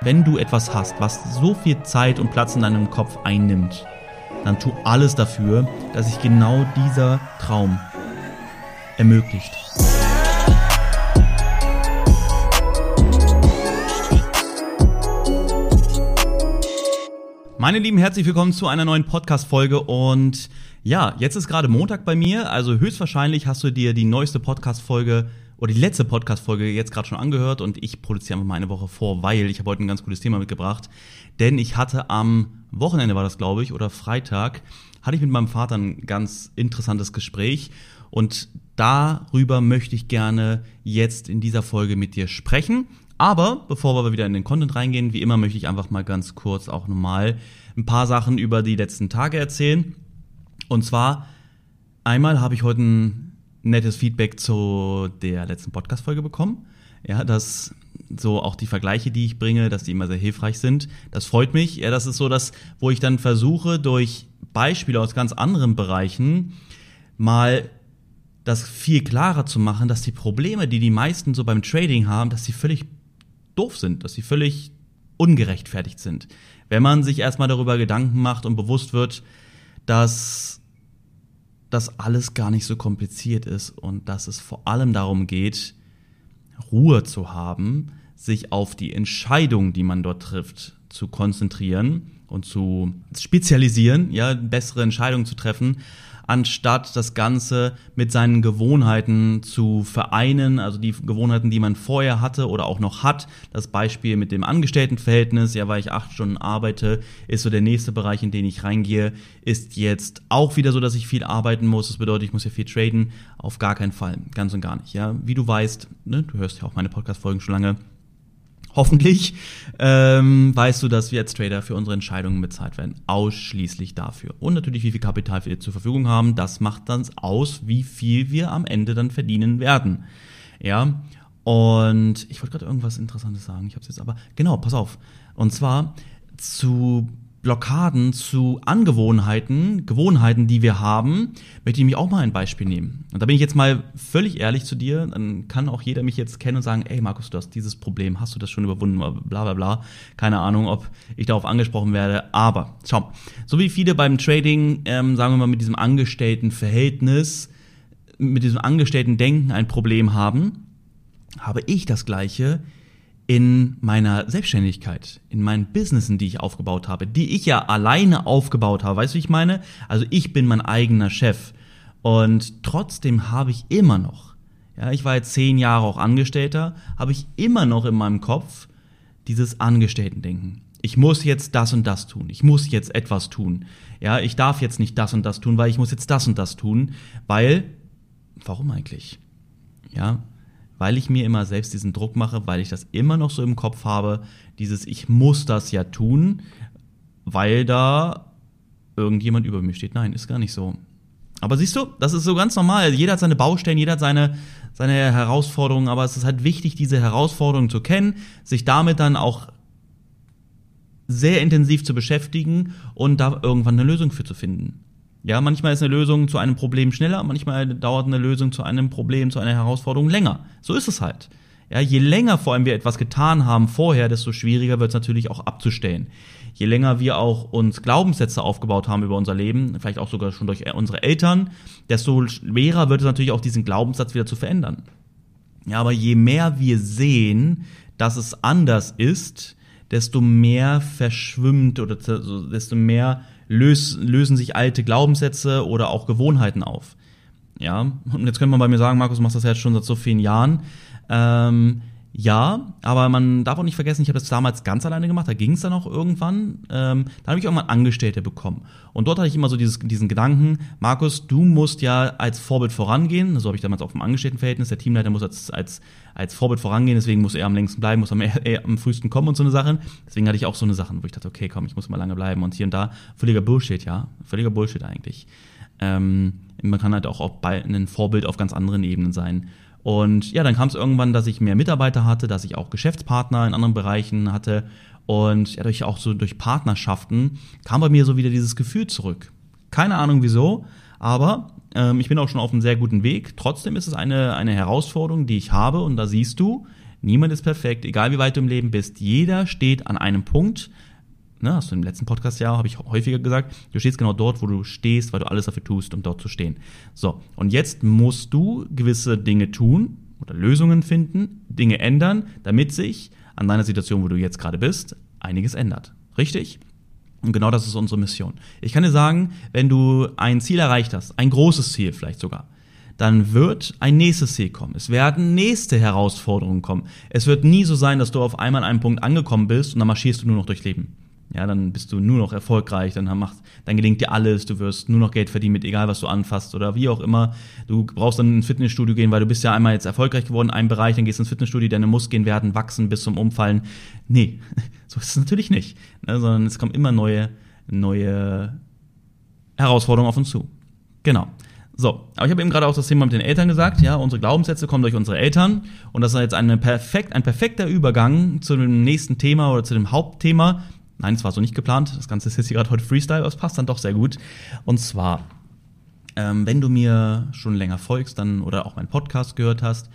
Wenn du etwas hast, was so viel Zeit und Platz in deinem Kopf einnimmt, dann tu alles dafür, dass sich genau dieser Traum ermöglicht. Meine Lieben, herzlich willkommen zu einer neuen Podcast-Folge und ja, jetzt ist gerade Montag bei mir, also höchstwahrscheinlich hast du dir die neueste Podcast-Folge oder die letzte Podcast-Folge jetzt gerade schon angehört und ich produziere einfach mal eine Woche vor, weil ich habe heute ein ganz cooles Thema mitgebracht. Denn ich hatte am Wochenende war das, glaube ich, oder Freitag, hatte ich mit meinem Vater ein ganz interessantes Gespräch und darüber möchte ich gerne jetzt in dieser Folge mit dir sprechen. Aber bevor wir wieder in den Content reingehen, wie immer möchte ich einfach mal ganz kurz auch nochmal ein paar Sachen über die letzten Tage erzählen. Und zwar einmal habe ich heute ein nettes Feedback zu der letzten Podcast-Folge bekommen. Ja, dass so auch die Vergleiche, die ich bringe, dass die immer sehr hilfreich sind. Das freut mich. Ja, das ist so das, wo ich dann versuche, durch Beispiele aus ganz anderen Bereichen mal das viel klarer zu machen, dass die Probleme, die die meisten so beim Trading haben, dass sie völlig doof sind, dass sie völlig ungerechtfertigt sind. Wenn man sich erstmal darüber Gedanken macht und bewusst wird, dass dass alles gar nicht so kompliziert ist und dass es vor allem darum geht, Ruhe zu haben, sich auf die Entscheidung, die man dort trifft, zu konzentrieren und zu spezialisieren, ja, bessere Entscheidungen zu treffen, anstatt das Ganze mit seinen Gewohnheiten zu vereinen, also die Gewohnheiten, die man vorher hatte oder auch noch hat. Das Beispiel mit dem Angestelltenverhältnis, ja, weil ich acht Stunden arbeite, ist so der nächste Bereich, in den ich reingehe, ist jetzt auch wieder so, dass ich viel arbeiten muss. Das bedeutet, ich muss ja viel traden. Auf gar keinen Fall, ganz und gar nicht. Ja, wie du weißt, ne, du hörst ja auch meine Podcast-Folgen schon lange hoffentlich, ähm, weißt du, dass wir als Trader für unsere Entscheidungen bezahlt werden. Ausschließlich dafür. Und natürlich, wie viel Kapital wir zur Verfügung haben, das macht dann aus, wie viel wir am Ende dann verdienen werden. Ja. Und ich wollte gerade irgendwas Interessantes sagen. Ich habe es jetzt aber. Genau, pass auf. Und zwar zu Blockaden zu Angewohnheiten, Gewohnheiten, die wir haben, möchte ich mich auch mal ein Beispiel nehmen. Und da bin ich jetzt mal völlig ehrlich zu dir, dann kann auch jeder mich jetzt kennen und sagen, ey Markus, du hast dieses Problem, hast du das schon überwunden, bla bla bla. Keine Ahnung, ob ich darauf angesprochen werde, aber schau, so wie viele beim Trading, ähm, sagen wir mal, mit diesem Angestelltenverhältnis, mit diesem Angestellten-Denken ein Problem haben, habe ich das gleiche in meiner Selbstständigkeit, in meinen Businessen, die ich aufgebaut habe, die ich ja alleine aufgebaut habe. Weißt du, wie ich meine? Also ich bin mein eigener Chef. Und trotzdem habe ich immer noch, ja, ich war jetzt zehn Jahre auch Angestellter, habe ich immer noch in meinem Kopf dieses Angestellten-Denken. Ich muss jetzt das und das tun. Ich muss jetzt etwas tun. Ja, ich darf jetzt nicht das und das tun, weil ich muss jetzt das und das tun, weil, warum eigentlich? Ja, weil ich mir immer selbst diesen Druck mache, weil ich das immer noch so im Kopf habe, dieses ich muss das ja tun, weil da irgendjemand über mir steht. Nein, ist gar nicht so. Aber siehst du, das ist so ganz normal. Jeder hat seine Baustellen, jeder hat seine, seine Herausforderungen, aber es ist halt wichtig, diese Herausforderungen zu kennen, sich damit dann auch sehr intensiv zu beschäftigen und da irgendwann eine Lösung für zu finden. Ja, manchmal ist eine Lösung zu einem Problem schneller, manchmal dauert eine Lösung zu einem Problem, zu einer Herausforderung länger. So ist es halt. Ja, je länger vor allem wir etwas getan haben vorher, desto schwieriger wird es natürlich auch abzustellen. Je länger wir auch uns Glaubenssätze aufgebaut haben über unser Leben, vielleicht auch sogar schon durch unsere Eltern, desto schwerer wird es natürlich auch diesen Glaubenssatz wieder zu verändern. Ja, aber je mehr wir sehen, dass es anders ist, desto mehr verschwimmt oder desto mehr lös, lösen sich alte Glaubenssätze oder auch Gewohnheiten auf. Ja, und jetzt könnte man bei mir sagen, Markus, du machst das jetzt schon seit so vielen Jahren. Ähm, ja, aber man darf auch nicht vergessen, ich habe das damals ganz alleine gemacht, da ging es dann auch irgendwann. Ähm, da habe ich irgendwann Angestellte bekommen. Und dort hatte ich immer so dieses, diesen Gedanken, Markus, du musst ja als Vorbild vorangehen. So habe ich damals auch vom Angestelltenverhältnis. Der Teamleiter muss als, als, als Vorbild vorangehen, deswegen muss er am längsten bleiben, muss am, eher, am frühesten kommen und so eine Sache. Deswegen hatte ich auch so eine Sache, wo ich dachte, okay, komm, ich muss mal lange bleiben. Und hier und da, völliger Bullshit, ja. Völliger Bullshit eigentlich. Ähm, man kann halt auch, auch bei, ein Vorbild auf ganz anderen Ebenen sein. Und ja, dann kam es irgendwann, dass ich mehr Mitarbeiter hatte, dass ich auch Geschäftspartner in anderen Bereichen hatte. Und ja, durch auch so durch Partnerschaften kam bei mir so wieder dieses Gefühl zurück. Keine Ahnung wieso, aber ähm, ich bin auch schon auf einem sehr guten Weg. Trotzdem ist es eine, eine Herausforderung, die ich habe. Und da siehst du, Niemand ist perfekt, egal wie weit du im Leben bist. Jeder steht an einem Punkt, ne, hast du im letzten Podcast ja, habe ich häufiger gesagt, du stehst genau dort, wo du stehst, weil du alles dafür tust, um dort zu stehen. So, und jetzt musst du gewisse Dinge tun oder Lösungen finden, Dinge ändern, damit sich an deiner Situation, wo du jetzt gerade bist, einiges ändert. Richtig? Und genau das ist unsere Mission. Ich kann dir sagen, wenn du ein Ziel erreicht hast, ein großes Ziel vielleicht sogar, dann wird ein nächstes Ziel kommen. Es werden nächste Herausforderungen kommen. Es wird nie so sein, dass du auf einmal an einem Punkt angekommen bist und dann marschierst du nur noch durchs Leben. Ja, dann bist du nur noch erfolgreich, dann, macht, dann gelingt dir alles, du wirst nur noch Geld verdienen mit egal, was du anfasst oder wie auch immer. Du brauchst dann ins Fitnessstudio gehen, weil du bist ja einmal jetzt erfolgreich geworden in einem Bereich, dann gehst du ins Fitnessstudio, deine Muskeln werden wachsen bis zum Umfallen. Nee, so ist es natürlich nicht, ne, sondern es kommen immer neue, neue Herausforderungen auf uns zu. Genau. So, aber ich habe eben gerade auch das Thema mit den Eltern gesagt, ja, unsere Glaubenssätze kommen durch unsere Eltern und das ist jetzt eine perfekt, ein perfekter Übergang zu dem nächsten Thema oder zu dem Hauptthema, Nein, es war so nicht geplant. Das Ganze ist jetzt hier gerade heute Freestyle, aber es passt dann doch sehr gut. Und zwar, ähm, wenn du mir schon länger folgst dann oder auch meinen Podcast gehört hast,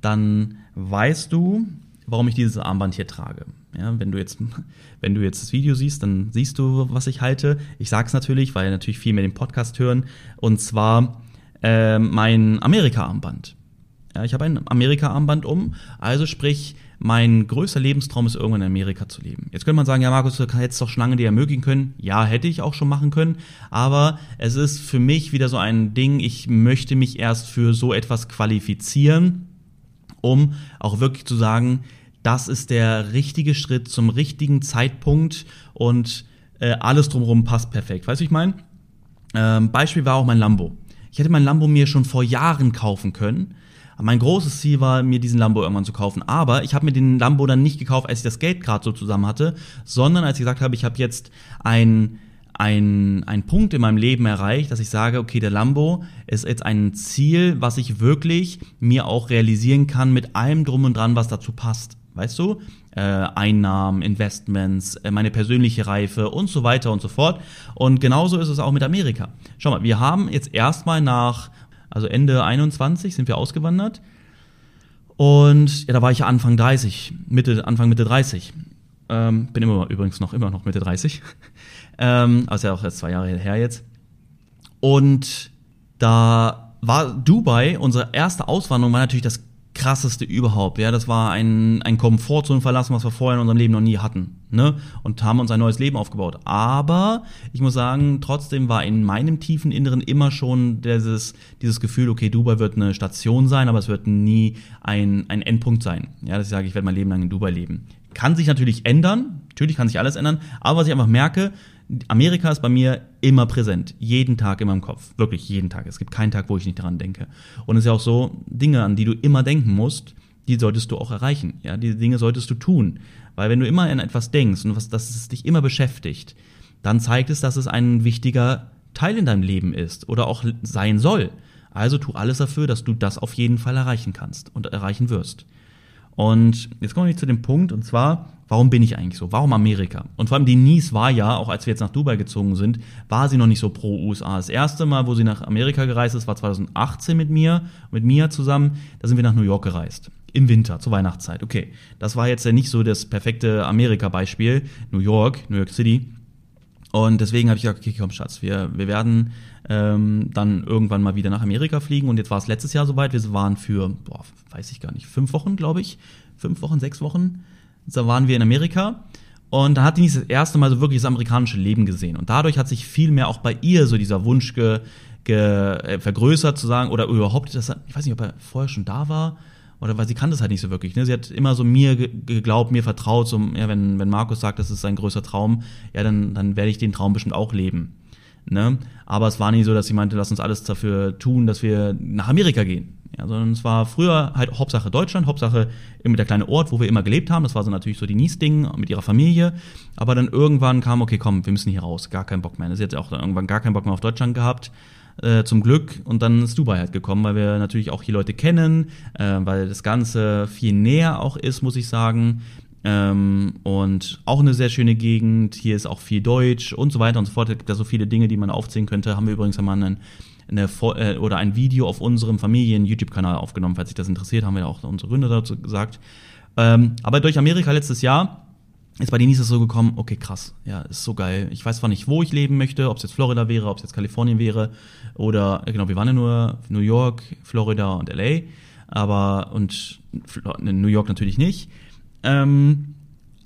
dann weißt du, warum ich dieses Armband hier trage. Ja, wenn du jetzt, wenn du jetzt das Video siehst, dann siehst du, was ich halte. Ich sag's natürlich, weil natürlich viel mehr den Podcast hören. Und zwar äh, mein Amerika-Armband. Ja, ich habe ein Amerika-Armband um, also sprich, mein größter Lebenstraum ist, irgendwann in Amerika zu leben. Jetzt könnte man sagen, ja, Markus, du hättest doch schon lange dir ermöglichen können. Ja, hätte ich auch schon machen können. Aber es ist für mich wieder so ein Ding, ich möchte mich erst für so etwas qualifizieren, um auch wirklich zu sagen, das ist der richtige Schritt zum richtigen Zeitpunkt und äh, alles drumherum passt perfekt. Weißt du, ich meine? Ähm, Beispiel war auch mein Lambo. Ich hätte mein Lambo mir schon vor Jahren kaufen können mein großes Ziel war, mir diesen Lambo irgendwann zu kaufen. Aber ich habe mir den Lambo dann nicht gekauft, als ich das Geld gerade so zusammen hatte, sondern als ich gesagt habe, ich habe jetzt ein ein, ein Punkt in meinem Leben erreicht, dass ich sage, okay, der Lambo ist jetzt ein Ziel, was ich wirklich mir auch realisieren kann mit allem drum und dran, was dazu passt. Weißt du? Äh, Einnahmen, Investments, äh, meine persönliche Reife und so weiter und so fort. Und genauso ist es auch mit Amerika. Schau mal, wir haben jetzt erstmal nach also Ende 21 sind wir ausgewandert. Und ja, da war ich ja Anfang 30, Mitte, Anfang Mitte 30. Ähm, bin immer übrigens noch immer noch Mitte 30. ähm, also ja auch erst zwei Jahre her jetzt. Und da war Dubai, unsere erste Auswanderung, war natürlich das krasseste überhaupt. Ja, das war ein, ein Komfortzone verlassen, was wir vorher in unserem Leben noch nie hatten. Ne? Und haben uns ein neues Leben aufgebaut. Aber ich muss sagen, trotzdem war in meinem tiefen Inneren immer schon dieses, dieses Gefühl, okay, Dubai wird eine Station sein, aber es wird nie ein, ein Endpunkt sein. Ja, dass ich sage, ich werde mein Leben lang in Dubai leben. Kann sich natürlich ändern, natürlich kann sich alles ändern, aber was ich einfach merke, Amerika ist bei mir immer präsent, jeden Tag in meinem Kopf, wirklich jeden Tag. Es gibt keinen Tag, wo ich nicht daran denke. Und es ist ja auch so, Dinge, an die du immer denken musst, die solltest du auch erreichen. Ja, diese Dinge solltest du tun, weil wenn du immer an etwas denkst und was, dass es dich immer beschäftigt, dann zeigt es, dass es ein wichtiger Teil in deinem Leben ist oder auch sein soll. Also tu alles dafür, dass du das auf jeden Fall erreichen kannst und erreichen wirst. Und jetzt kommen wir zu dem Punkt, und zwar, warum bin ich eigentlich so? Warum Amerika? Und vor allem Denise war ja, auch als wir jetzt nach Dubai gezogen sind, war sie noch nicht so pro USA. Das erste Mal, wo sie nach Amerika gereist ist, war 2018 mit mir, mit Mia zusammen. Da sind wir nach New York gereist. Im Winter, zur Weihnachtszeit. Okay, das war jetzt ja nicht so das perfekte Amerika-Beispiel. New York, New York City. Und deswegen habe ich gesagt, okay, komm Schatz, wir, wir werden ähm, dann irgendwann mal wieder nach Amerika fliegen. Und jetzt war es letztes Jahr soweit. Wir waren für, boah, weiß ich gar nicht, fünf Wochen, glaube ich. Fünf Wochen, sechs Wochen. Da waren wir in Amerika. Und da hat die das erste Mal so wirklich das amerikanische Leben gesehen. Und dadurch hat sich viel mehr auch bei ihr so dieser Wunsch ge, ge, äh, vergrößert zu sagen, oder überhaupt, das, ich weiß nicht, ob er vorher schon da war, oder weil sie kann das halt nicht so wirklich. Ne? Sie hat immer so mir geglaubt, mir vertraut, so, ja, wenn, wenn Markus sagt, das ist sein größter Traum, ja, dann, dann werde ich den Traum bestimmt auch leben. Ne? Aber es war nie so, dass sie meinte, lass uns alles dafür tun, dass wir nach Amerika gehen. Ja, sondern es war früher halt Hauptsache Deutschland, Hauptsache immer der kleine Ort, wo wir immer gelebt haben. Das war so natürlich so die Nies-Ding mit ihrer Familie. Aber dann irgendwann kam, okay, komm, wir müssen hier raus. Gar keinen Bock mehr. Sie hat auch irgendwann gar keinen Bock mehr auf Deutschland gehabt. Äh, zum Glück. Und dann ist Dubai halt gekommen, weil wir natürlich auch hier Leute kennen, äh, weil das Ganze viel näher auch ist, muss ich sagen. Ähm, und auch eine sehr schöne Gegend. Hier ist auch viel Deutsch und so weiter und so fort. Es gibt da so viele Dinge, die man aufzählen könnte. Haben wir übrigens einmal einen, eine, äh, oder ein Video auf unserem Familien-YouTube-Kanal aufgenommen. Falls sich das interessiert, haben wir auch unsere Gründer dazu gesagt. Ähm, aber durch Amerika letztes Jahr ist bei Denise so gekommen, okay, krass, ja, ist so geil. Ich weiß zwar nicht, wo ich leben möchte, ob es jetzt Florida wäre, ob es jetzt Kalifornien wäre oder, genau, wir waren ja nur New York, Florida und LA, aber, und New York natürlich nicht. Ähm,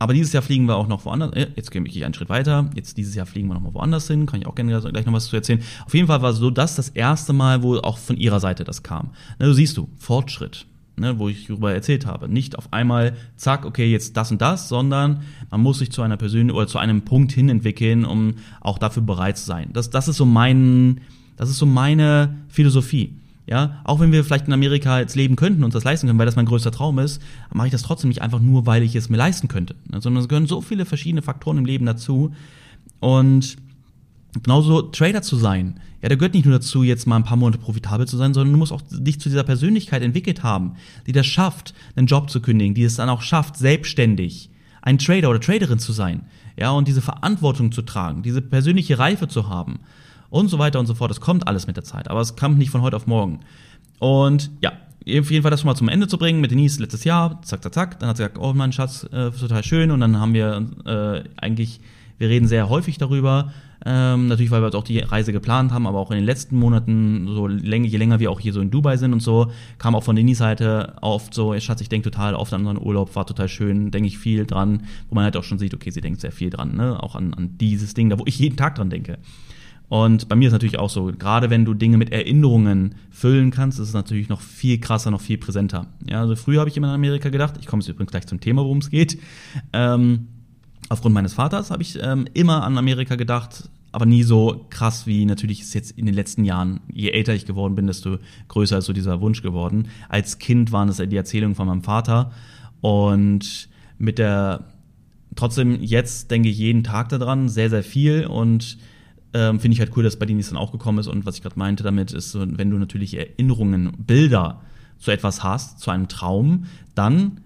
aber dieses Jahr fliegen wir auch noch woanders. Äh, jetzt gehe ich einen Schritt weiter. Jetzt dieses Jahr fliegen wir noch mal woanders hin. Kann ich auch gerne gleich noch was zu erzählen. Auf jeden Fall war so das das erste Mal, wo auch von ihrer Seite das kam. Na, du siehst du, Fortschritt ne, wo ich darüber erzählt habe. Nicht auf einmal, zack, okay, jetzt das und das, sondern man muss sich zu einer persönlichen oder zu einem Punkt hin entwickeln, um auch dafür bereit zu sein. Das, das ist so mein, das ist so meine Philosophie. Ja, auch wenn wir vielleicht in Amerika jetzt leben könnten und das leisten können, weil das mein größter Traum ist, mache ich das trotzdem nicht einfach nur, weil ich es mir leisten könnte, ne, sondern es gehören so viele verschiedene Faktoren im Leben dazu. Und genauso Trader zu sein. Ja, da gehört nicht nur dazu, jetzt mal ein paar Monate profitabel zu sein, sondern du musst auch dich zu dieser Persönlichkeit entwickelt haben, die das schafft, einen Job zu kündigen, die es dann auch schafft, selbstständig ein Trader oder Traderin zu sein. Ja, und diese Verantwortung zu tragen, diese persönliche Reife zu haben und so weiter und so fort. Das kommt alles mit der Zeit, aber es kommt nicht von heute auf morgen. Und ja, auf jeden Fall das schon mal zum Ende zu bringen mit Denise letztes Jahr, zack, zack, zack. Dann hat sie gesagt, oh mein Schatz, äh, total schön. Und dann haben wir äh, eigentlich, wir reden sehr häufig darüber, ähm, natürlich, weil wir auch die Reise geplant haben, aber auch in den letzten Monaten, so länger, je länger wir auch hier so in Dubai sind und so, kam auch von Denis Seite oft so, Schatz, ich denke total oft an unseren Urlaub, war total schön, denke ich viel dran, wo man halt auch schon sieht, okay, sie denkt sehr viel dran, ne? Auch an, an dieses Ding, da wo ich jeden Tag dran denke. Und bei mir ist natürlich auch so, gerade wenn du Dinge mit Erinnerungen füllen kannst, ist es natürlich noch viel krasser, noch viel präsenter. Ja, also früher habe ich immer in Amerika gedacht, ich komme jetzt übrigens gleich zum Thema, worum es geht. Ähm, aufgrund meines Vaters habe ich ähm, immer an Amerika gedacht, aber nie so krass wie natürlich ist jetzt in den letzten Jahren. Je älter ich geworden bin, desto größer ist so dieser Wunsch geworden. Als Kind waren es die Erzählungen von meinem Vater und mit der trotzdem jetzt denke ich jeden Tag daran sehr sehr viel und ähm, finde ich halt cool, dass bei denen es dann auch gekommen ist. Und was ich gerade meinte damit ist, wenn du natürlich Erinnerungen, Bilder zu etwas hast, zu einem Traum, dann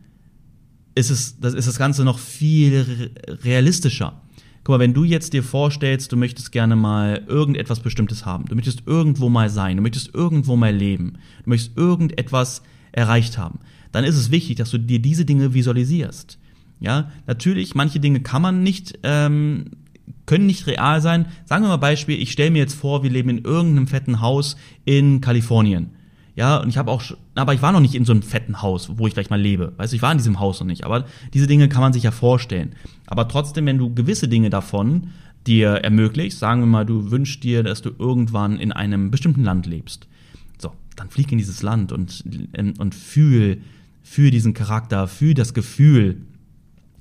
ist es, das ist das Ganze noch viel realistischer. Guck mal, wenn du jetzt dir vorstellst, du möchtest gerne mal irgendetwas Bestimmtes haben, du möchtest irgendwo mal sein, du möchtest irgendwo mal leben, du möchtest irgendetwas erreicht haben, dann ist es wichtig, dass du dir diese Dinge visualisierst. Ja, natürlich, manche Dinge kann man nicht, ähm, können nicht real sein. Sagen wir mal Beispiel, ich stelle mir jetzt vor, wir leben in irgendeinem fetten Haus in Kalifornien. Ja, und ich habe auch, aber ich war noch nicht in so einem fetten Haus, wo ich vielleicht mal lebe. Weißt du, ich war in diesem Haus noch nicht. Aber diese Dinge kann man sich ja vorstellen. Aber trotzdem, wenn du gewisse Dinge davon dir ermöglicht, sagen wir mal, du wünschst dir, dass du irgendwann in einem bestimmten Land lebst. So, dann flieg in dieses Land und, ähm, und fühl, fühl diesen Charakter, fühl das Gefühl,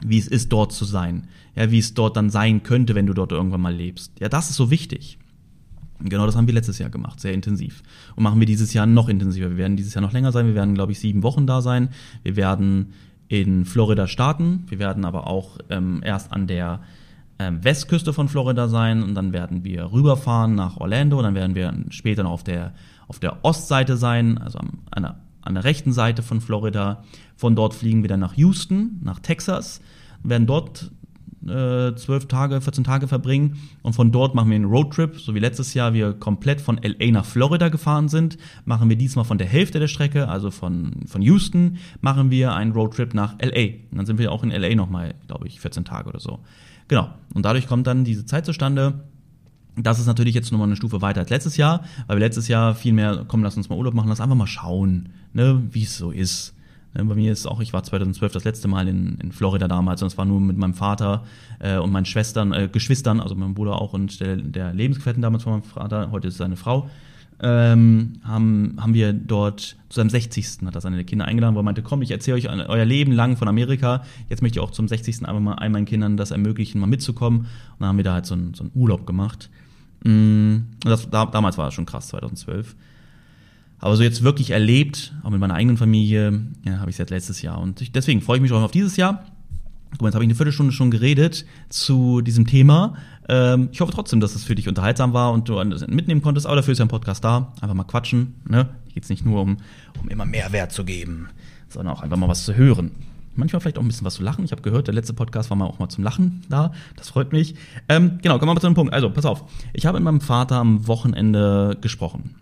wie es ist, dort zu sein. Ja, wie es dort dann sein könnte, wenn du dort irgendwann mal lebst. Ja, das ist so wichtig. Genau das haben wir letztes Jahr gemacht, sehr intensiv. Und machen wir dieses Jahr noch intensiver. Wir werden dieses Jahr noch länger sein. Wir werden, glaube ich, sieben Wochen da sein. Wir werden in Florida starten. Wir werden aber auch ähm, erst an der ähm, Westküste von Florida sein und dann werden wir rüberfahren nach Orlando. Dann werden wir später noch auf der, auf der Ostseite sein, also an, an, der, an der rechten Seite von Florida. Von dort fliegen wir dann nach Houston, nach Texas, werden dort zwölf Tage, 14 Tage verbringen und von dort machen wir einen Roadtrip, so wie letztes Jahr wir komplett von LA nach Florida gefahren sind, machen wir diesmal von der Hälfte der Strecke, also von, von Houston, machen wir einen Roadtrip nach LA. Und dann sind wir auch in LA nochmal, glaube ich, 14 Tage oder so. Genau. Und dadurch kommt dann diese Zeit zustande. Das ist natürlich jetzt nochmal eine Stufe weiter als letztes Jahr, weil wir letztes Jahr viel mehr, komm, lass uns mal Urlaub machen, lass einfach mal schauen, ne, wie es so ist. Ne, bei mir ist auch, ich war 2012 das letzte Mal in, in Florida damals und es war nur mit meinem Vater äh, und meinen Schwestern, äh, Geschwistern, also meinem Bruder auch und der, der Lebensgefährtin damals von meinem Vater, heute ist seine Frau, ähm, haben, haben wir dort zu seinem 60. hat er seine Kinder eingeladen, wo er meinte, komm, ich erzähle euch euer Leben lang von Amerika, jetzt möchte ich auch zum 60. einfach mal all meinen Kindern das ermöglichen, mal mitzukommen und dann haben wir da halt so einen, so einen Urlaub gemacht. Mm, das, da, damals war das schon krass, 2012. Aber so jetzt wirklich erlebt, auch mit meiner eigenen Familie, ja, habe ich seit letztes Jahr. Und ich, deswegen freue ich mich auch auf dieses Jahr. Guck mal, jetzt habe ich eine Viertelstunde schon geredet zu diesem Thema. Ähm, ich hoffe trotzdem, dass es für dich unterhaltsam war und du mitnehmen konntest. Aber dafür ist ja ein Podcast da. Einfach mal quatschen. Ne? Hier geht es nicht nur um, um immer Mehrwert zu geben, sondern auch einfach mal was zu hören. Manchmal vielleicht auch ein bisschen was zu lachen. Ich habe gehört, der letzte Podcast war mal auch mal zum Lachen da. Das freut mich. Ähm, genau, kommen wir mal zu einem Punkt. Also, pass auf. Ich habe mit meinem Vater am Wochenende gesprochen.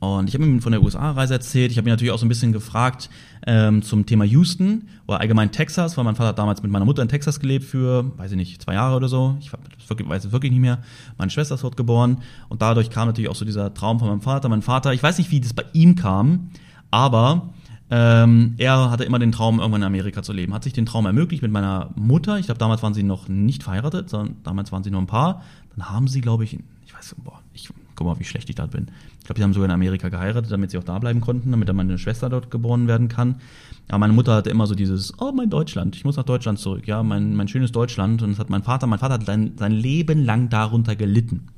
Und ich habe ihm von der USA-Reise erzählt. Ich habe ihn natürlich auch so ein bisschen gefragt ähm, zum Thema Houston oder allgemein Texas, weil mein Vater hat damals mit meiner Mutter in Texas gelebt für, weiß ich nicht, zwei Jahre oder so. Ich weiß es wirklich nicht mehr. Meine Schwester ist dort geboren und dadurch kam natürlich auch so dieser Traum von meinem Vater. Mein Vater, ich weiß nicht, wie das bei ihm kam, aber ähm, er hatte immer den Traum, irgendwann in Amerika zu leben. Hat sich den Traum ermöglicht mit meiner Mutter. Ich glaube, damals waren sie noch nicht verheiratet, sondern damals waren sie nur ein Paar. Dann haben sie, glaube ich, ich weiß, boah, ich guck mal, wie schlecht ich da bin. Ich glaube, die haben sogar in Amerika geheiratet, damit sie auch da bleiben konnten, damit dann meine Schwester dort geboren werden kann. Aber meine Mutter hatte immer so dieses, oh, mein Deutschland, ich muss nach Deutschland zurück, ja, mein, mein schönes Deutschland. Und das hat mein Vater, mein Vater hat sein, sein Leben lang darunter gelitten.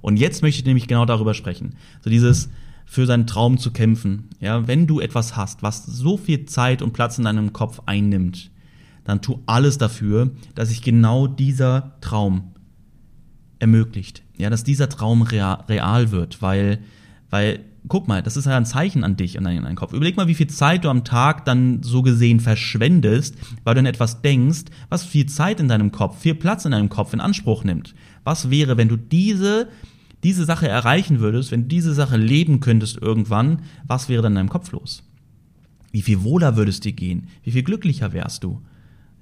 Und jetzt möchte ich nämlich genau darüber sprechen. So dieses, für seinen Traum zu kämpfen. Ja, wenn du etwas hast, was so viel Zeit und Platz in deinem Kopf einnimmt, dann tu alles dafür, dass sich genau dieser Traum ermöglicht. Ja, dass dieser Traum real, real wird, weil, weil, guck mal, das ist ja ein Zeichen an dich und an deinen Kopf. Überleg mal, wie viel Zeit du am Tag dann so gesehen verschwendest, weil du an etwas denkst, was viel Zeit in deinem Kopf, viel Platz in deinem Kopf in Anspruch nimmt. Was wäre, wenn du diese, diese Sache erreichen würdest, wenn du diese Sache leben könntest irgendwann, was wäre dann in deinem Kopf los? Wie viel wohler würdest dir gehen? Wie viel glücklicher wärst du?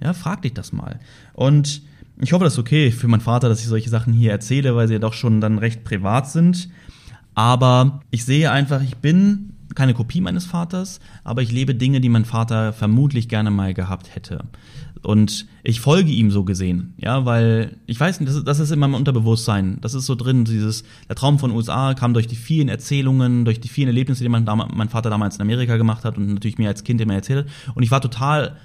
Ja, frag dich das mal. Und ich hoffe, das ist okay für meinen Vater, dass ich solche Sachen hier erzähle, weil sie ja doch schon dann recht privat sind. Aber ich sehe einfach, ich bin keine Kopie meines Vaters, aber ich lebe Dinge, die mein Vater vermutlich gerne mal gehabt hätte. Und ich folge ihm so gesehen, ja, weil ich weiß nicht, das ist, das ist in meinem Unterbewusstsein. Das ist so drin, dieses, der Traum von USA kam durch die vielen Erzählungen, durch die vielen Erlebnisse, die mein, mein Vater damals in Amerika gemacht hat und natürlich mir als Kind immer erzählt hat. Und ich war total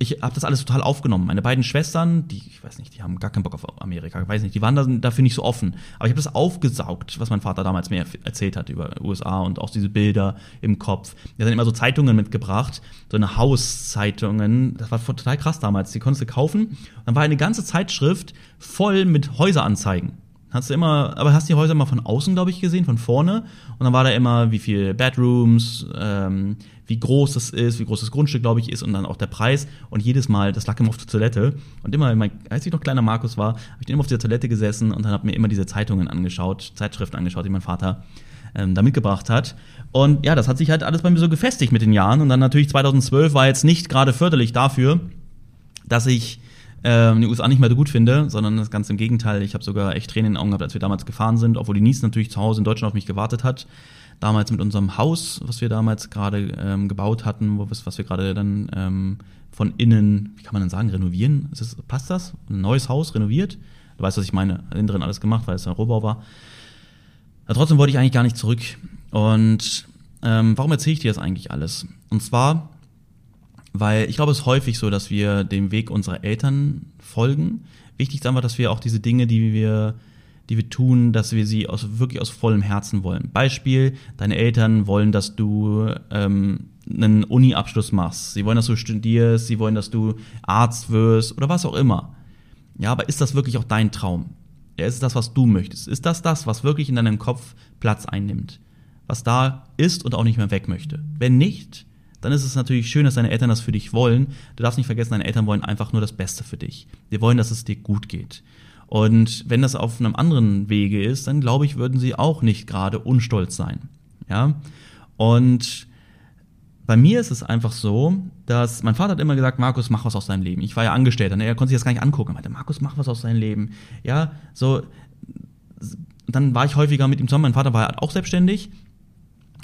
ich habe das alles total aufgenommen. Meine beiden Schwestern, die, ich weiß nicht, die haben gar keinen Bock auf Amerika, ich weiß nicht, die waren da, dafür nicht so offen. Aber ich habe das aufgesaugt, was mein Vater damals mir erzählt hat über USA und auch diese Bilder im Kopf. Er hat dann immer so Zeitungen mitgebracht, so eine Hauszeitungen. Das war total krass damals. Die konntest du kaufen. Dann war eine ganze Zeitschrift voll mit Häuseranzeigen. Hast du immer, aber hast die Häuser immer von außen, glaube ich, gesehen, von vorne. Und dann war da immer, wie viel Bedrooms, ähm, wie groß das ist, wie groß das Grundstück, glaube ich, ist und dann auch der Preis. Und jedes Mal, das lag immer auf der Toilette. Und immer, als ich noch kleiner Markus war, habe ich immer auf der Toilette gesessen und dann habe mir immer diese Zeitungen angeschaut, Zeitschriften angeschaut, die mein Vater ähm, da mitgebracht hat. Und ja, das hat sich halt alles bei mir so gefestigt mit den Jahren. Und dann natürlich 2012 war jetzt nicht gerade förderlich dafür, dass ich äh, die USA nicht mehr so gut finde, sondern das Ganze im Gegenteil. Ich habe sogar echt Tränen in den Augen gehabt, als wir damals gefahren sind, obwohl die Niece natürlich zu Hause in Deutschland auf mich gewartet hat. Damals mit unserem Haus, was wir damals gerade ähm, gebaut hatten, wo, was, was wir gerade dann ähm, von innen, wie kann man denn sagen, renovieren? Das, passt das? Ein neues Haus renoviert? Du weißt, was ich meine. Innen drin alles gemacht, weil es ein Rohbau war. Aber trotzdem wollte ich eigentlich gar nicht zurück. Und ähm, warum erzähle ich dir das eigentlich alles? Und zwar weil ich glaube, es ist häufig so, dass wir dem Weg unserer Eltern folgen. Wichtig ist einfach, dass wir auch diese Dinge, die wir, die wir tun, dass wir sie aus, wirklich aus vollem Herzen wollen. Beispiel, deine Eltern wollen, dass du ähm, einen Uni-Abschluss machst. Sie wollen, dass du studierst, sie wollen, dass du Arzt wirst oder was auch immer. Ja, aber ist das wirklich auch dein Traum? Ja, ist das, was du möchtest? Ist das das, was wirklich in deinem Kopf Platz einnimmt? Was da ist und auch nicht mehr weg möchte? Wenn nicht, dann ist es natürlich schön, dass deine Eltern das für dich wollen. Du darfst nicht vergessen, deine Eltern wollen einfach nur das Beste für dich. Sie wollen, dass es dir gut geht. Und wenn das auf einem anderen Wege ist, dann glaube ich, würden sie auch nicht gerade unstolz sein. Ja? Und bei mir ist es einfach so, dass mein Vater hat immer gesagt, Markus, mach was aus deinem Leben. Ich war ja Angestellter, ne? er konnte sich das gar nicht angucken. Er meinte, Markus, mach was aus deinem Leben. Ja, so, dann war ich häufiger mit ihm zusammen. Mein Vater war auch selbstständig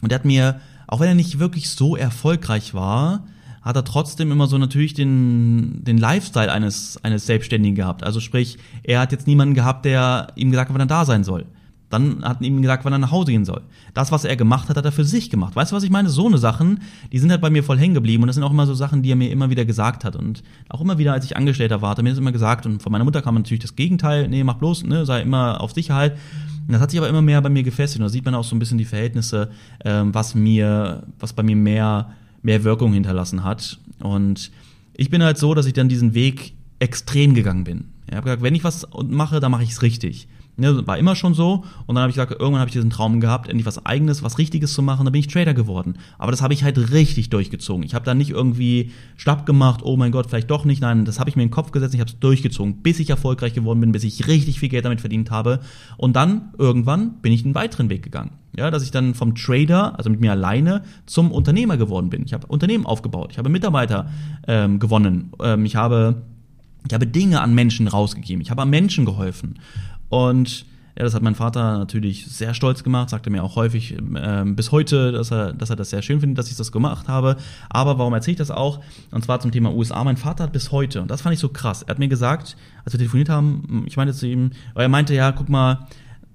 und er hat mir auch wenn er nicht wirklich so erfolgreich war, hat er trotzdem immer so natürlich den, den Lifestyle eines, eines Selbstständigen gehabt. Also sprich, er hat jetzt niemanden gehabt, der ihm gesagt hat, wann er da sein soll. Dann hat ihm gesagt, wann er nach Hause gehen soll. Das, was er gemacht hat, hat er für sich gemacht. Weißt du, was ich meine? So eine Sachen, die sind halt bei mir voll hängen geblieben. Und das sind auch immer so Sachen, die er mir immer wieder gesagt hat. Und auch immer wieder, als ich Angestellter war, hat er mir das immer gesagt. Und von meiner Mutter kam natürlich das Gegenteil. Nee, mach bloß, ne, sei immer auf Sicherheit. Und das hat sich aber immer mehr bei mir gefestigt. Und da sieht man auch so ein bisschen die Verhältnisse, ähm, was mir, was bei mir mehr, mehr Wirkung hinterlassen hat. Und ich bin halt so, dass ich dann diesen Weg extrem gegangen bin. Ich habe gesagt, wenn ich was mache, dann mache ich es richtig. Ne, war immer schon so. Und dann habe ich gesagt, irgendwann habe ich diesen Traum gehabt, endlich was Eigenes, was Richtiges zu machen. Dann bin ich Trader geworden. Aber das habe ich halt richtig durchgezogen. Ich habe da nicht irgendwie Stab gemacht, oh mein Gott, vielleicht doch nicht. Nein, das habe ich mir in den Kopf gesetzt, ich habe es durchgezogen, bis ich erfolgreich geworden bin, bis ich richtig viel Geld damit verdient habe. Und dann, irgendwann, bin ich einen weiteren Weg gegangen. Ja, dass ich dann vom Trader, also mit mir alleine, zum Unternehmer geworden bin. Ich habe Unternehmen aufgebaut, ich habe Mitarbeiter ähm, gewonnen, ähm, ich habe ich habe Dinge an Menschen rausgegeben, ich habe an Menschen geholfen und ja, das hat mein Vater natürlich sehr stolz gemacht, sagte mir auch häufig äh, bis heute, dass er, dass er das sehr schön findet, dass ich das gemacht habe. Aber warum erzähle ich das auch? Und zwar zum Thema USA. Mein Vater hat bis heute, und das fand ich so krass, er hat mir gesagt, als wir telefoniert haben, ich meinte zu ihm, er meinte, ja, guck mal,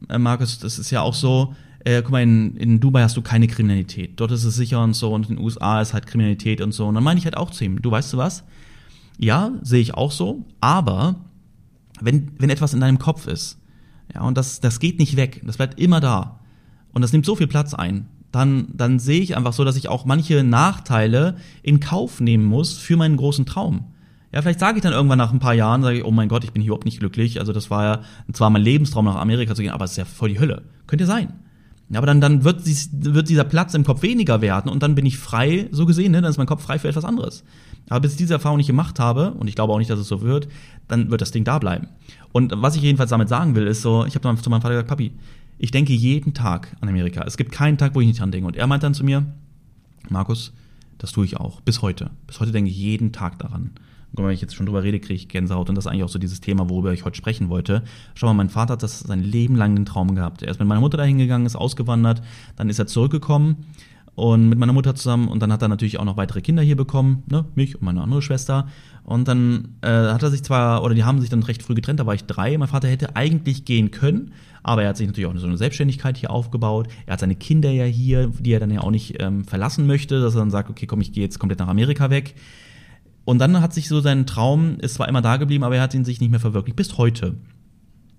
äh, Markus, das ist ja auch so, äh, guck mal, in, in Dubai hast du keine Kriminalität. Dort ist es sicher und so, und in den USA ist halt Kriminalität und so. Und dann meine ich halt auch zu ihm, du weißt du was? Ja, sehe ich auch so, aber wenn, wenn etwas in deinem Kopf ist, ja, und das, das geht nicht weg. Das bleibt immer da. Und das nimmt so viel Platz ein. Dann, dann sehe ich einfach so, dass ich auch manche Nachteile in Kauf nehmen muss für meinen großen Traum. Ja, vielleicht sage ich dann irgendwann nach ein paar Jahren, sage ich, oh mein Gott, ich bin hier überhaupt nicht glücklich. Also das war ja zwar mein Lebenstraum, nach Amerika zu gehen, aber es ist ja voll die Hölle. Könnte sein. Aber dann, dann wird, dies, wird dieser Platz im Kopf weniger werden und dann bin ich frei, so gesehen, ne? dann ist mein Kopf frei für etwas anderes. Aber bis ich diese Erfahrung nicht gemacht habe, und ich glaube auch nicht, dass es so wird, dann wird das Ding da bleiben. Und was ich jedenfalls damit sagen will, ist so, ich habe zu meinem Vater gesagt, Papi, ich denke jeden Tag an Amerika. Es gibt keinen Tag, wo ich nicht dran denke. Und er meint dann zu mir, Markus, das tue ich auch. Bis heute. Bis heute denke ich jeden Tag daran. Und wenn ich jetzt schon drüber rede, kriege ich Gänsehaut. Und das ist eigentlich auch so dieses Thema, worüber ich heute sprechen wollte. Schau mal, mein Vater hat das sein Leben lang den Traum gehabt. Er ist mit meiner Mutter dahin gegangen, ist ausgewandert, dann ist er zurückgekommen und mit meiner Mutter zusammen und dann hat er natürlich auch noch weitere Kinder hier bekommen, ne? mich und meine andere Schwester. Und dann äh, hat er sich zwar, oder die haben sich dann recht früh getrennt, da war ich drei. Mein Vater hätte eigentlich gehen können, aber er hat sich natürlich auch so eine Selbstständigkeit hier aufgebaut. Er hat seine Kinder ja hier, die er dann ja auch nicht ähm, verlassen möchte, dass er dann sagt, okay, komm, ich gehe jetzt komplett nach Amerika weg. Und dann hat sich so sein Traum, ist zwar immer da geblieben, aber er hat ihn sich nicht mehr verwirklicht, bis heute.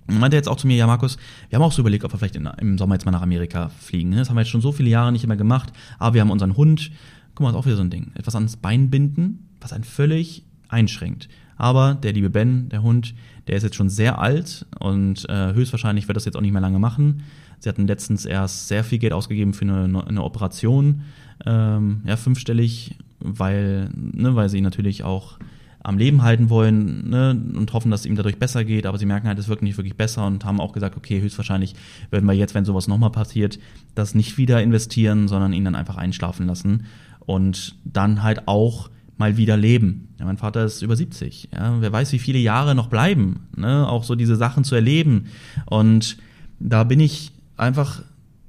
Und meinte jetzt auch zu mir, ja Markus, wir haben auch so überlegt, ob wir vielleicht in, im Sommer jetzt mal nach Amerika fliegen. Das haben wir jetzt schon so viele Jahre nicht mehr gemacht, aber wir haben unseren Hund, guck mal, ist auch wieder so ein Ding, etwas ans Bein binden, was einen völlig einschränkt. Aber der liebe Ben, der Hund, der ist jetzt schon sehr alt und äh, höchstwahrscheinlich wird das jetzt auch nicht mehr lange machen. Sie hatten letztens erst sehr viel Geld ausgegeben für eine, eine Operation, ähm, ja, fünfstellig, weil, ne, weil sie natürlich auch am Leben halten wollen ne, und hoffen, dass es ihm dadurch besser geht, aber sie merken halt, es wirkt nicht wirklich besser und haben auch gesagt, okay, höchstwahrscheinlich werden wir jetzt, wenn sowas nochmal passiert, das nicht wieder investieren, sondern ihn dann einfach einschlafen lassen und dann halt auch mal wieder leben. Ja, mein Vater ist über 70. Ja, wer weiß, wie viele Jahre noch bleiben, ne, auch so diese Sachen zu erleben. Und da bin ich einfach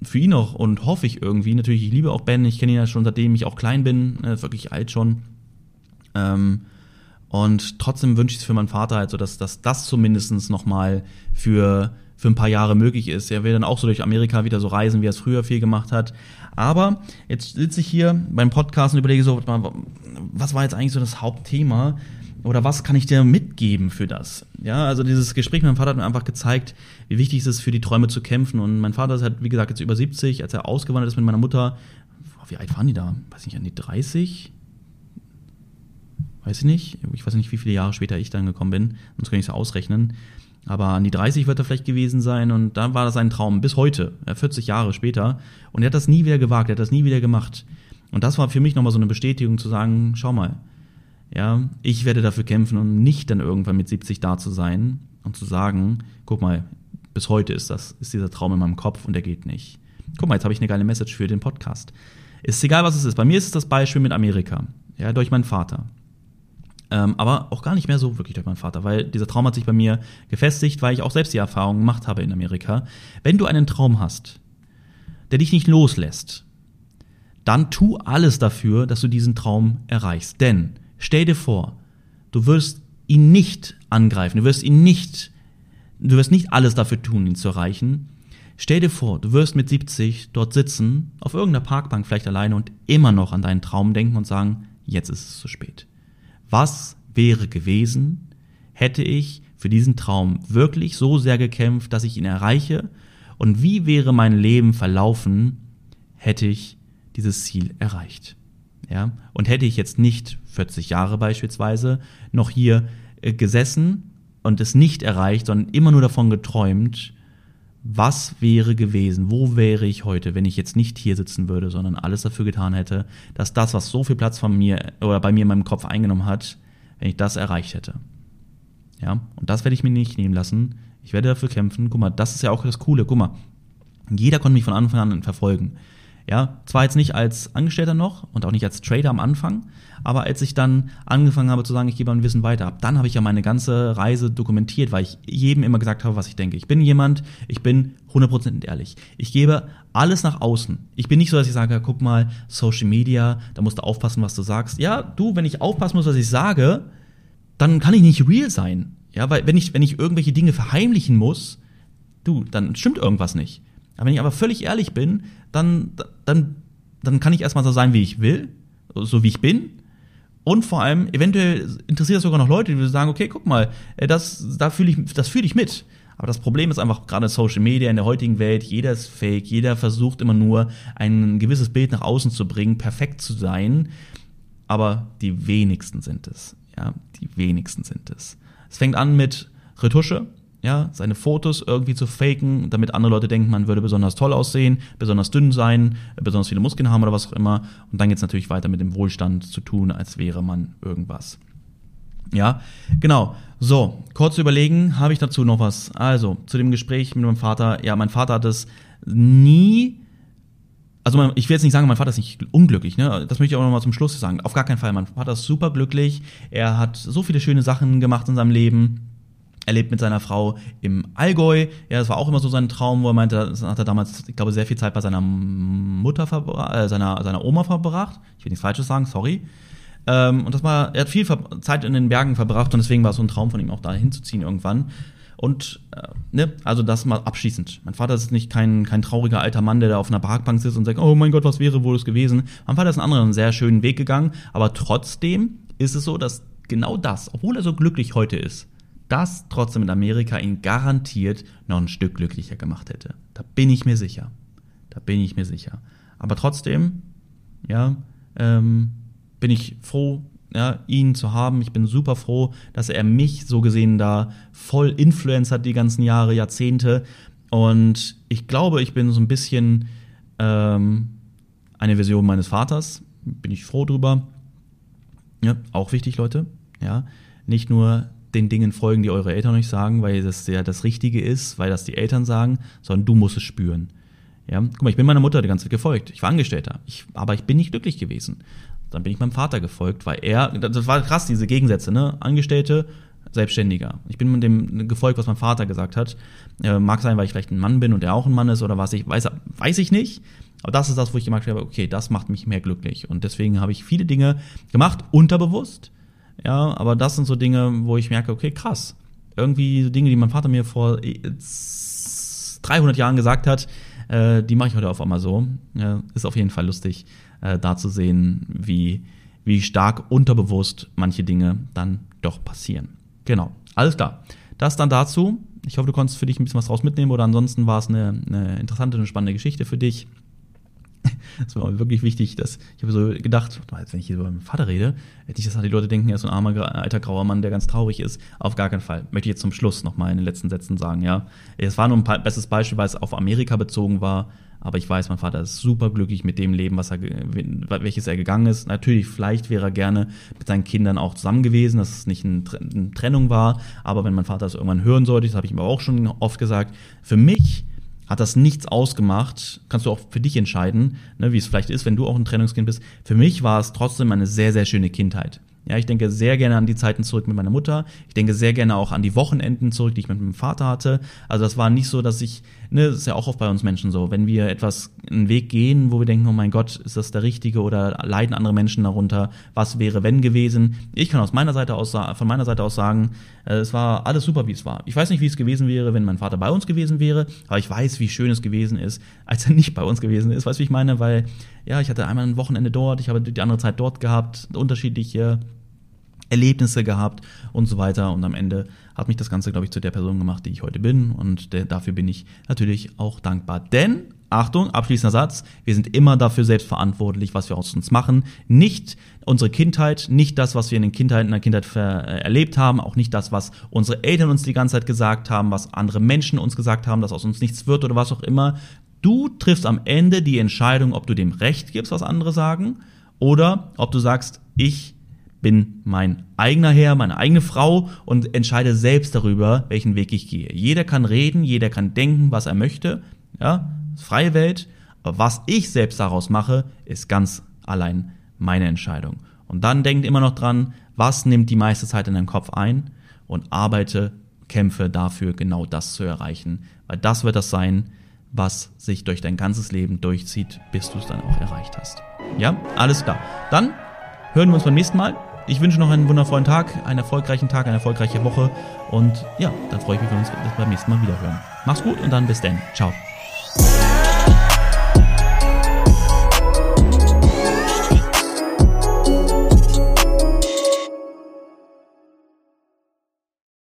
für ihn auch und hoffe ich irgendwie, natürlich, ich liebe auch Ben, ich kenne ihn ja schon seitdem ich auch klein bin, äh, wirklich alt schon. Ähm, und trotzdem wünsche ich es für meinen Vater halt so, dass, dass das zumindest nochmal für, für ein paar Jahre möglich ist. Er will dann auch so durch Amerika wieder so reisen, wie er es früher viel gemacht hat. Aber jetzt sitze ich hier beim Podcast und überlege so, was war jetzt eigentlich so das Hauptthema? Oder was kann ich dir mitgeben für das? Ja, also dieses Gespräch mit meinem Vater hat mir einfach gezeigt, wie wichtig es ist, für die Träume zu kämpfen. Und mein Vater ist halt, wie gesagt, jetzt über 70, als er ausgewandert ist mit meiner Mutter. Wie alt waren die da? Weiß nicht, an die 30? weiß ich nicht, ich weiß nicht, wie viele Jahre später ich dann gekommen bin, sonst kann ich es ausrechnen. Aber an die 30 wird er vielleicht gewesen sein und da war das sein Traum bis heute, 40 Jahre später. Und er hat das nie wieder gewagt, er hat das nie wieder gemacht. Und das war für mich nochmal so eine Bestätigung zu sagen, schau mal, ja, ich werde dafür kämpfen und nicht dann irgendwann mit 70 da zu sein und zu sagen, guck mal, bis heute ist das, ist dieser Traum in meinem Kopf und der geht nicht. Guck mal, jetzt habe ich eine geile Message für den Podcast. Ist egal, was es ist. Bei mir ist es das Beispiel mit Amerika. Ja, durch meinen Vater. Ähm, aber auch gar nicht mehr so wirklich durch meinen Vater, weil dieser Traum hat sich bei mir gefestigt, weil ich auch selbst die Erfahrung gemacht habe in Amerika. Wenn du einen Traum hast, der dich nicht loslässt, dann tu alles dafür, dass du diesen Traum erreichst. Denn stell dir vor, du wirst ihn nicht angreifen, du wirst ihn nicht, du wirst nicht alles dafür tun, ihn zu erreichen. Stell dir vor, du wirst mit 70 dort sitzen, auf irgendeiner Parkbank vielleicht alleine und immer noch an deinen Traum denken und sagen, jetzt ist es zu spät. Was wäre gewesen, hätte ich für diesen Traum wirklich so sehr gekämpft, dass ich ihn erreiche? Und wie wäre mein Leben verlaufen, hätte ich dieses Ziel erreicht? Ja? Und hätte ich jetzt nicht 40 Jahre beispielsweise noch hier äh, gesessen und es nicht erreicht, sondern immer nur davon geträumt, was wäre gewesen, wo wäre ich heute, wenn ich jetzt nicht hier sitzen würde, sondern alles dafür getan hätte, dass das, was so viel Platz von mir oder bei mir in meinem Kopf eingenommen hat, wenn ich das erreicht hätte. Ja, und das werde ich mir nicht nehmen lassen. Ich werde dafür kämpfen. Guck mal, das ist ja auch das Coole. Guck mal, Jeder konnte mich von Anfang an verfolgen. Ja, zwar jetzt nicht als Angestellter noch und auch nicht als Trader am Anfang, aber als ich dann angefangen habe zu sagen, ich gebe mein Wissen weiter, dann habe ich ja meine ganze Reise dokumentiert, weil ich jedem immer gesagt habe, was ich denke. Ich bin jemand, ich bin 100% ehrlich. Ich gebe alles nach außen. Ich bin nicht so, dass ich sage, guck mal, Social Media, da musst du aufpassen, was du sagst. Ja, du, wenn ich aufpassen muss, was ich sage, dann kann ich nicht real sein. Ja, weil wenn ich, wenn ich irgendwelche Dinge verheimlichen muss, du, dann stimmt irgendwas nicht. Aber wenn ich aber völlig ehrlich bin, dann, dann, dann kann ich erstmal so sein, wie ich will, so wie ich bin. Und vor allem, eventuell interessiert das sogar noch Leute, die sagen, okay, guck mal, äh, das, da fühle ich, das fühle ich mit. Aber das Problem ist einfach gerade Social Media in der heutigen Welt, jeder ist fake, jeder versucht immer nur ein gewisses Bild nach außen zu bringen, perfekt zu sein. Aber die wenigsten sind es. Ja, die wenigsten sind es. Es fängt an mit Retusche, ja, seine Fotos irgendwie zu faken, damit andere Leute denken, man würde besonders toll aussehen, besonders dünn sein, besonders viele Muskeln haben oder was auch immer. Und dann geht's natürlich weiter mit dem Wohlstand zu tun, als wäre man irgendwas. Ja, genau. So, kurz überlegen, habe ich dazu noch was? Also, zu dem Gespräch mit meinem Vater. Ja, mein Vater hat es nie also ich will jetzt nicht sagen, mein Vater ist nicht unglücklich, ne? Das möchte ich auch noch mal zum Schluss sagen. Auf gar keinen Fall. Mein Vater ist super glücklich. Er hat so viele schöne Sachen gemacht in seinem Leben. Er lebt mit seiner Frau im Allgäu. Ja, das war auch immer so sein Traum, wo er meinte, das hat er damals, ich glaube, sehr viel Zeit bei seiner Mutter verbracht, äh, seiner, seiner Oma verbracht. Ich will nichts Falsches sagen, sorry. Ähm, und das war, er hat viel Zeit in den Bergen verbracht und deswegen war es so ein Traum von ihm auch da hinzuziehen irgendwann. Und äh, ne, also das mal abschließend. Mein Vater ist nicht kein, kein trauriger alter Mann, der da auf einer Parkbank sitzt und sagt, oh mein Gott, was wäre wohl es gewesen. Mein Vater ist einen anderen sehr schönen Weg gegangen, aber trotzdem ist es so, dass genau das, obwohl er so glücklich heute ist, das trotzdem in Amerika ihn garantiert noch ein Stück glücklicher gemacht hätte. Da bin ich mir sicher. Da bin ich mir sicher. Aber trotzdem, ja, ähm, bin ich froh, ja, ihn zu haben. Ich bin super froh, dass er mich so gesehen da voll influenced hat die ganzen Jahre, Jahrzehnte. Und ich glaube, ich bin so ein bisschen ähm, eine Version meines Vaters. Bin ich froh drüber. Ja, auch wichtig, Leute. Ja, nicht nur den Dingen folgen, die eure Eltern euch sagen, weil das ja das Richtige ist, weil das die Eltern sagen, sondern du musst es spüren. Ja, guck mal, ich bin meiner Mutter die ganze Zeit gefolgt. Ich war Angestellter, ich, aber ich bin nicht glücklich gewesen. Dann bin ich meinem Vater gefolgt, weil er, das war krass, diese Gegensätze, ne? Angestellte, Selbstständiger. Ich bin dem gefolgt, was mein Vater gesagt hat. Äh, mag sein, weil ich vielleicht ein Mann bin und er auch ein Mann ist oder was ich weiß, weiß ich nicht. Aber das ist das, wo ich gemerkt habe, okay, das macht mich mehr glücklich. Und deswegen habe ich viele Dinge gemacht, unterbewusst, ja, aber das sind so Dinge, wo ich merke, okay, krass. Irgendwie Dinge, die mein Vater mir vor 300 Jahren gesagt hat, äh, die mache ich heute auf einmal so. Ja, ist auf jeden Fall lustig, äh, da zu sehen, wie, wie stark unterbewusst manche Dinge dann doch passieren. Genau, alles klar. Das dann dazu. Ich hoffe, du konntest für dich ein bisschen was draus mitnehmen oder ansonsten war es eine, eine interessante und spannende Geschichte für dich. Das war wirklich wichtig, dass ich habe so gedacht, wenn ich hier über meinen Vater rede, nicht, dass die Leute denken, er ist so ein armer, alter, grauer Mann, der ganz traurig ist. Auf gar keinen Fall. Möchte ich jetzt zum Schluss nochmal in den letzten Sätzen sagen, ja. Es war nur ein bestes Beispiel, weil es auf Amerika bezogen war. Aber ich weiß, mein Vater ist super glücklich mit dem Leben, was er, welches er gegangen ist. Natürlich, vielleicht wäre er gerne mit seinen Kindern auch zusammen gewesen, dass es nicht eine Trennung war. Aber wenn mein Vater das irgendwann hören sollte, das habe ich ihm auch schon oft gesagt, für mich hat das nichts ausgemacht. Kannst du auch für dich entscheiden, ne, wie es vielleicht ist, wenn du auch ein Trennungskind bist. Für mich war es trotzdem eine sehr, sehr schöne Kindheit. Ja, ich denke sehr gerne an die Zeiten zurück mit meiner Mutter. Ich denke sehr gerne auch an die Wochenenden zurück, die ich mit meinem Vater hatte. Also das war nicht so, dass ich, ne, das ist ja auch oft bei uns Menschen so, wenn wir etwas, einen Weg gehen, wo wir denken, oh mein Gott, ist das der richtige oder leiden andere Menschen darunter? Was wäre wenn gewesen? Ich kann aus meiner Seite aus, von meiner Seite aus sagen, äh, es war alles super, wie es war. Ich weiß nicht, wie es gewesen wäre, wenn mein Vater bei uns gewesen wäre, aber ich weiß, wie schön es gewesen ist, als er nicht bei uns gewesen ist. Weißt du, wie ich meine? Weil, ja, ich hatte einmal ein Wochenende dort, ich habe die andere Zeit dort gehabt, unterschiedliche Erlebnisse gehabt und so weiter. Und am Ende hat mich das Ganze, glaube ich, zu der Person gemacht, die ich heute bin. Und dafür bin ich natürlich auch dankbar. Denn, Achtung, abschließender Satz, wir sind immer dafür selbst verantwortlich, was wir aus uns machen. Nicht unsere Kindheit, nicht das, was wir in, den Kindheit, in der Kindheit äh, erlebt haben, auch nicht das, was unsere Eltern uns die ganze Zeit gesagt haben, was andere Menschen uns gesagt haben, dass aus uns nichts wird oder was auch immer. Du triffst am Ende die Entscheidung, ob du dem Recht gibst, was andere sagen, oder ob du sagst, ich bin mein eigener Herr, meine eigene Frau und entscheide selbst darüber, welchen Weg ich gehe. Jeder kann reden, jeder kann denken, was er möchte. Ja, freie Welt. Aber was ich selbst daraus mache, ist ganz allein meine Entscheidung. Und dann denkt immer noch dran, was nimmt die meiste Zeit in deinem Kopf ein und arbeite, kämpfe dafür, genau das zu erreichen. Weil das wird das sein, was sich durch dein ganzes Leben durchzieht, bis du es dann auch erreicht hast. Ja, alles klar. Dann hören wir uns beim nächsten Mal. Ich wünsche noch einen wundervollen Tag, einen erfolgreichen Tag, eine erfolgreiche Woche und ja, dann freue ich mich, wenn wir uns beim nächsten Mal wieder hören. Mach's gut und dann bis dann. Ciao.